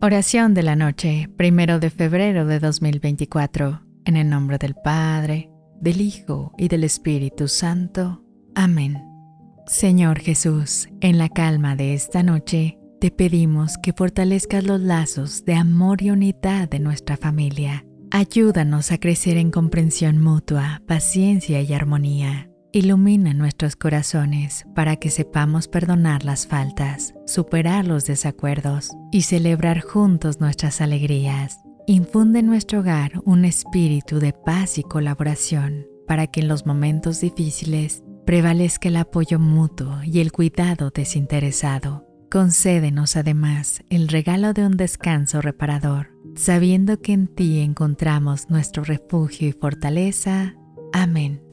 Oración de la noche, primero de febrero de 2024, en el nombre del Padre, del Hijo y del Espíritu Santo. Amén. Señor Jesús, en la calma de esta noche, te pedimos que fortalezcas los lazos de amor y unidad de nuestra familia. Ayúdanos a crecer en comprensión mutua, paciencia y armonía. Ilumina nuestros corazones para que sepamos perdonar las faltas, superar los desacuerdos y celebrar juntos nuestras alegrías. Infunde en nuestro hogar un espíritu de paz y colaboración para que en los momentos difíciles prevalezca el apoyo mutuo y el cuidado desinteresado. Concédenos además el regalo de un descanso reparador, sabiendo que en ti encontramos nuestro refugio y fortaleza. Amén.